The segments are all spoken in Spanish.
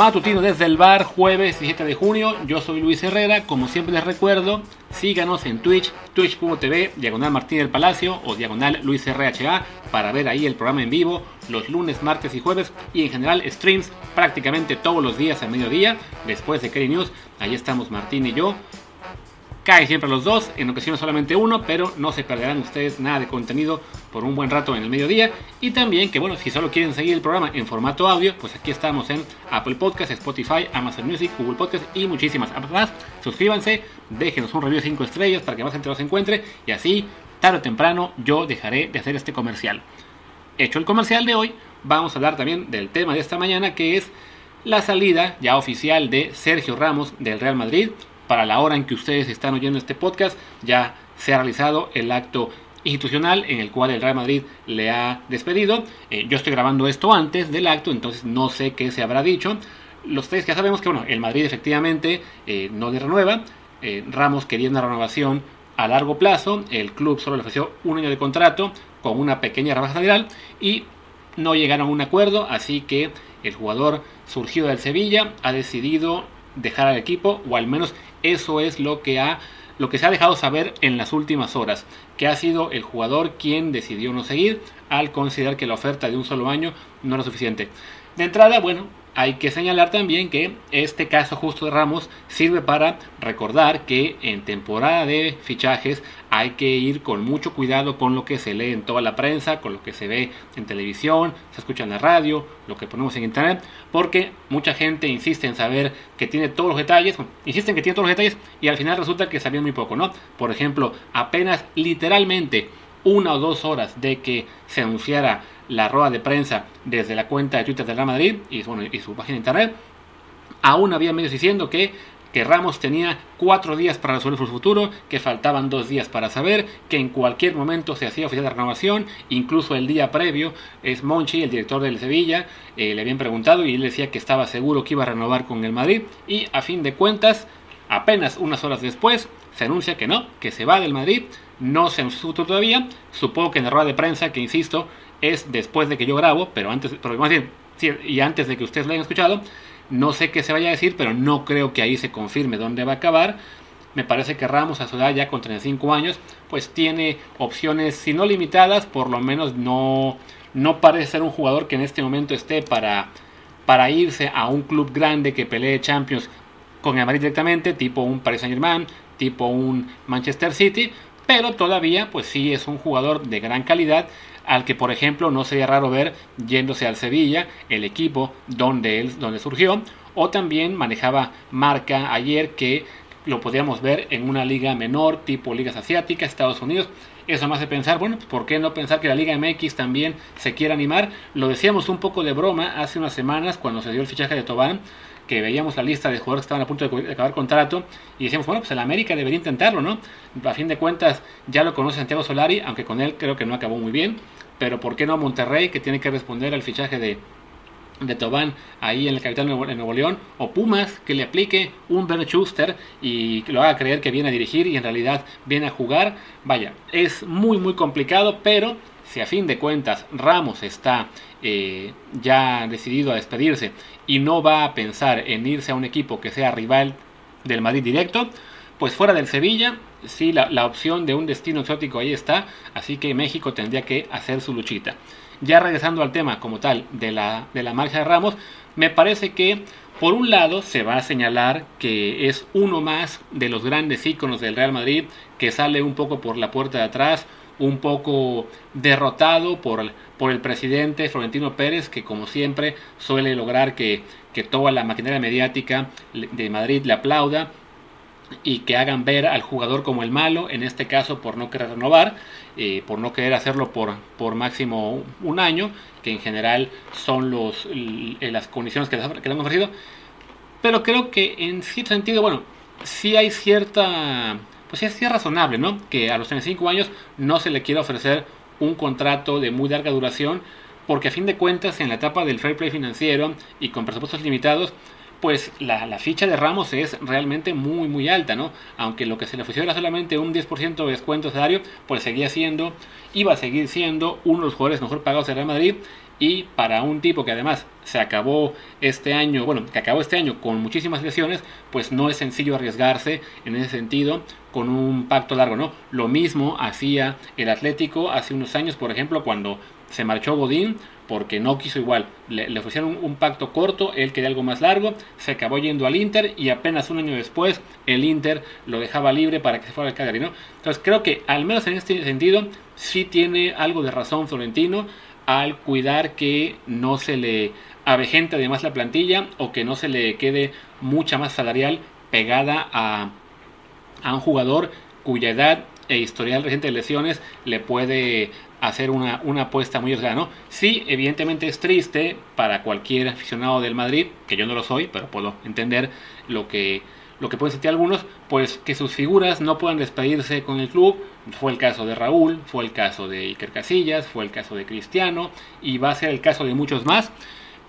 matutino desde el bar, jueves 17 de junio. Yo soy Luis Herrera. Como siempre les recuerdo, síganos en Twitch, twitch.tv, diagonal Martín del Palacio o diagonal Luis RHA para ver ahí el programa en vivo los lunes, martes y jueves y en general streams prácticamente todos los días a mediodía después de Kerry News. Ahí estamos Martín y yo Cae siempre los dos, en ocasiones solamente uno, pero no se perderán ustedes nada de contenido por un buen rato en el mediodía. Y también que bueno, si solo quieren seguir el programa en formato audio, pues aquí estamos en Apple Podcast, Spotify, Amazon Music, Google Podcast y muchísimas más. Suscríbanse, déjenos un review de 5 estrellas para que más gente los encuentre y así, tarde o temprano, yo dejaré de hacer este comercial. Hecho el comercial de hoy, vamos a hablar también del tema de esta mañana que es la salida ya oficial de Sergio Ramos del Real Madrid para la hora en que ustedes están oyendo este podcast, ya se ha realizado el acto institucional en el cual el Real Madrid le ha despedido. Eh, yo estoy grabando esto antes del acto, entonces no sé qué se habrá dicho. Los tres ya sabemos que bueno, el Madrid efectivamente eh, no le renueva. Eh, Ramos quería una renovación a largo plazo. El club solo le ofreció un año de contrato con una pequeña rebaja salarial y no llegaron a un acuerdo. Así que el jugador surgido del Sevilla ha decidido dejar al equipo o al menos eso es lo que ha lo que se ha dejado saber en las últimas horas, que ha sido el jugador quien decidió no seguir al considerar que la oferta de un solo año no era suficiente. De entrada, bueno, hay que señalar también que este caso justo de Ramos sirve para recordar que en temporada de fichajes hay que ir con mucho cuidado con lo que se lee en toda la prensa, con lo que se ve en televisión, se escucha en la radio, lo que ponemos en internet, porque mucha gente insiste en saber que tiene todos los detalles, insisten que tiene todos los detalles y al final resulta que sabían muy poco, ¿no? Por ejemplo, apenas literalmente una o dos horas de que se anunciara la rueda de prensa desde la cuenta de Twitter de Real Madrid y, y su página de internet, aún había medios diciendo que, que Ramos tenía cuatro días para resolver su futuro, que faltaban dos días para saber, que en cualquier momento se hacía oficial la renovación, incluso el día previo, es Monchi, el director del Sevilla, eh, le habían preguntado y él decía que estaba seguro que iba a renovar con el Madrid y a fin de cuentas, apenas unas horas después, se anuncia que no, que se va del Madrid, no se anunció todavía, supongo que en la rueda de prensa, que insisto, es después de que yo grabo, pero antes, pero más bien, y antes de que ustedes lo hayan escuchado, no sé qué se vaya a decir, pero no creo que ahí se confirme dónde va a acabar. Me parece que Ramos a su edad ya con 35 años, pues tiene opciones, si no limitadas, por lo menos no, no parece ser un jugador que en este momento esté para, para irse a un club grande que pelee Champions con el Madrid directamente, tipo un Paris Saint Germain, tipo un Manchester City, pero todavía pues sí es un jugador de gran calidad al que por ejemplo no sería raro ver yéndose al Sevilla, el equipo donde él donde surgió, o también manejaba marca ayer que lo podríamos ver en una liga menor, tipo ligas asiáticas, Estados Unidos. Eso me hace pensar, bueno, pues, ¿por qué no pensar que la Liga MX también se quiera animar? Lo decíamos un poco de broma hace unas semanas cuando se dio el fichaje de Tobán, que veíamos la lista de jugadores que estaban a punto de acabar contrato y decíamos, bueno, pues el América debería intentarlo, ¿no? A fin de cuentas ya lo conoce Santiago Solari, aunque con él creo que no acabó muy bien, pero ¿por qué no Monterrey, que tiene que responder al fichaje de, de Tobán ahí en el capital de Nuevo, León, o Pumas, que le aplique un Ben Schuster y que lo haga creer que viene a dirigir y en realidad viene a jugar. Vaya, es muy muy complicado, pero si a fin de cuentas Ramos está eh, ya decidido a despedirse y no va a pensar en irse a un equipo que sea rival del Madrid directo, pues fuera del Sevilla, sí, la, opción de un destino exótico ahí está, así que México tendría que hacer su luchita. Ya regresando al tema como tal de la, de la marcha de Ramos, me parece que por un lado se va a señalar que es uno más de los grandes íconos del Real Madrid que sale un poco por la puerta de atrás, un poco derrotado por, por el presidente Florentino Pérez, que como siempre suele lograr que, toda la maquinaria mediática de Madrid le aplauda y que hagan ver al jugador como el malo, en este caso por no querer renovar, eh, por no querer hacerlo por, por máximo un año, que en general son los, las condiciones que, le han ofrecido. Pero creo que en cierto sentido, bueno, sí hay cierta pues sí es razonable, ¿no? Que a los 35 años no se le quiera ofrecer un contrato de muy larga duración, porque a fin de cuentas en la etapa del fair play financiero y con presupuestos limitados, pues la, ficha de Ramos es realmente muy muy alta, ¿no? Aunque lo que se le ofreció era solamente un 10% de descuento de salario, pues seguía siendo, iba a seguir siendo uno de los jugadores mejor pagados de Real Madrid y para un tipo que además se acabó este año, bueno, que acabó este año con muchísimas lesiones, pues no es sencillo arriesgarse en ese sentido con un pacto largo, ¿no? Lo mismo hacía el Atlético hace unos años, por ejemplo, cuando se marchó Godín, porque no quiso igual. Le, ofrecieron un, pacto corto, él quería algo más largo, se acabó yendo al Inter y apenas un año después el Inter lo dejaba libre para que se fuera al Cagliari, ¿no? Entonces creo que al menos en este sentido sí tiene algo de razón Florentino al cuidar que no se le avejente además la plantilla o que no se le quede mucha más salarial pegada a, a un jugador cuya edad e historial reciente de lesiones le puede hacer una, una apuesta muy arriesgada, ¿no? Sí, evidentemente es triste para cualquier aficionado del Madrid, que yo no lo soy, pero puedo entender lo que, lo que pueden sentir algunos, pues que sus figuras no puedan despedirse con el club. Fue el caso de Raúl, fue el caso de Iker Casillas, fue el caso de Cristiano y va a ser el caso de muchos más.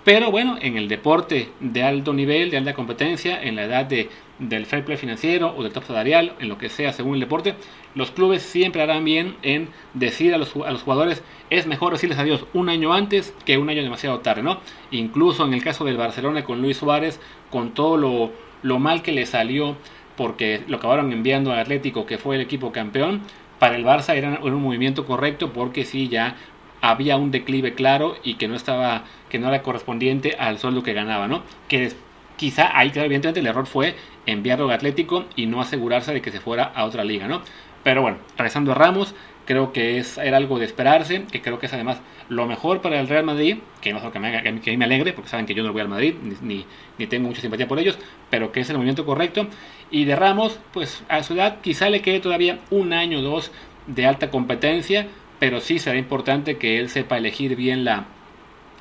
Pero bueno, en el deporte de alto nivel, de alta competencia, en la edad de, del fair play financiero o del top salarial, en lo que sea según el deporte, los clubes siempre harán bien en decir a los, a los jugadores es mejor decirles adiós un año antes que un año demasiado tarde, ¿no? Incluso en el caso del Barcelona con Luis Suárez, con todo lo, lo mal que le salió porque lo acabaron enviando al Atlético, que fue el equipo campeón, para el Barça era un movimiento correcto porque sí ya había un declive claro y que no estaba, que no era correspondiente al sueldo que ganaba, ¿no? Que quizá ahí, evidentemente, el error fue enviarlo al Atlético y no asegurarse de que se fuera a otra liga, ¿no? Pero bueno, regresando a Ramos, creo que es, era algo de esperarse, que creo que es además lo mejor para el Real Madrid, que no es lo que, me que, mí me alegre, porque saben que yo no voy al Madrid, ni, ni, tengo mucha simpatía por ellos, pero que es el movimiento correcto. Y de Ramos, pues a su edad quizá le quede todavía un año o dos de alta competencia, pero sí será importante que él sepa elegir bien la,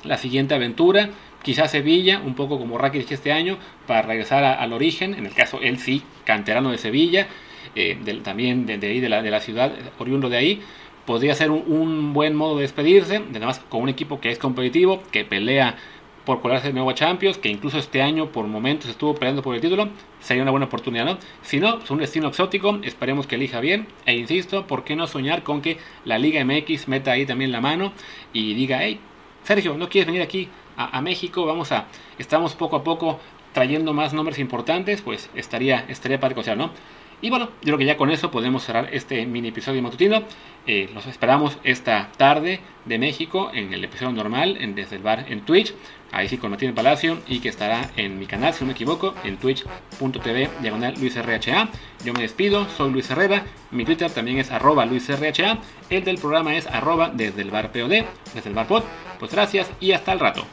la siguiente aventura. Quizás Sevilla, un poco como Rakitic este año, para regresar al origen, en el caso él sí, canterano de Sevilla, eh, también de, ahí, de la, de la ciudad, oriundo de ahí, podría ser un, buen modo de despedirse, además con un equipo que es competitivo, que pelea por colarse de nuevo a Champions, que incluso este año por momentos estuvo peleando por el título, sería una buena oportunidad, ¿no? Si no, es un destino exótico, esperemos que elija bien, e insisto, ¿por qué no soñar con que la Liga MX meta ahí también la mano y diga, hey, Sergio, ¿no quieres venir aquí a, México? Vamos a, estamos poco a poco trayendo más nombres importantes, pues estaría, estaría para o ¿no? Y bueno, yo creo que ya con eso podemos cerrar este mini episodio matutino. Eh, los esperamos esta tarde de México en el episodio normal en Desde el Bar en Twitch. Ahí sí con Martín Palacio y que estará en mi canal, si no me equivoco, en twitch.tv diagonal LuisRHA. Yo me despido, soy Luis Herrera. Mi Twitter también es arroba LuisRHA. El del programa es arroba desde el bar POD, desde el bar pod. Pues gracias y hasta el rato.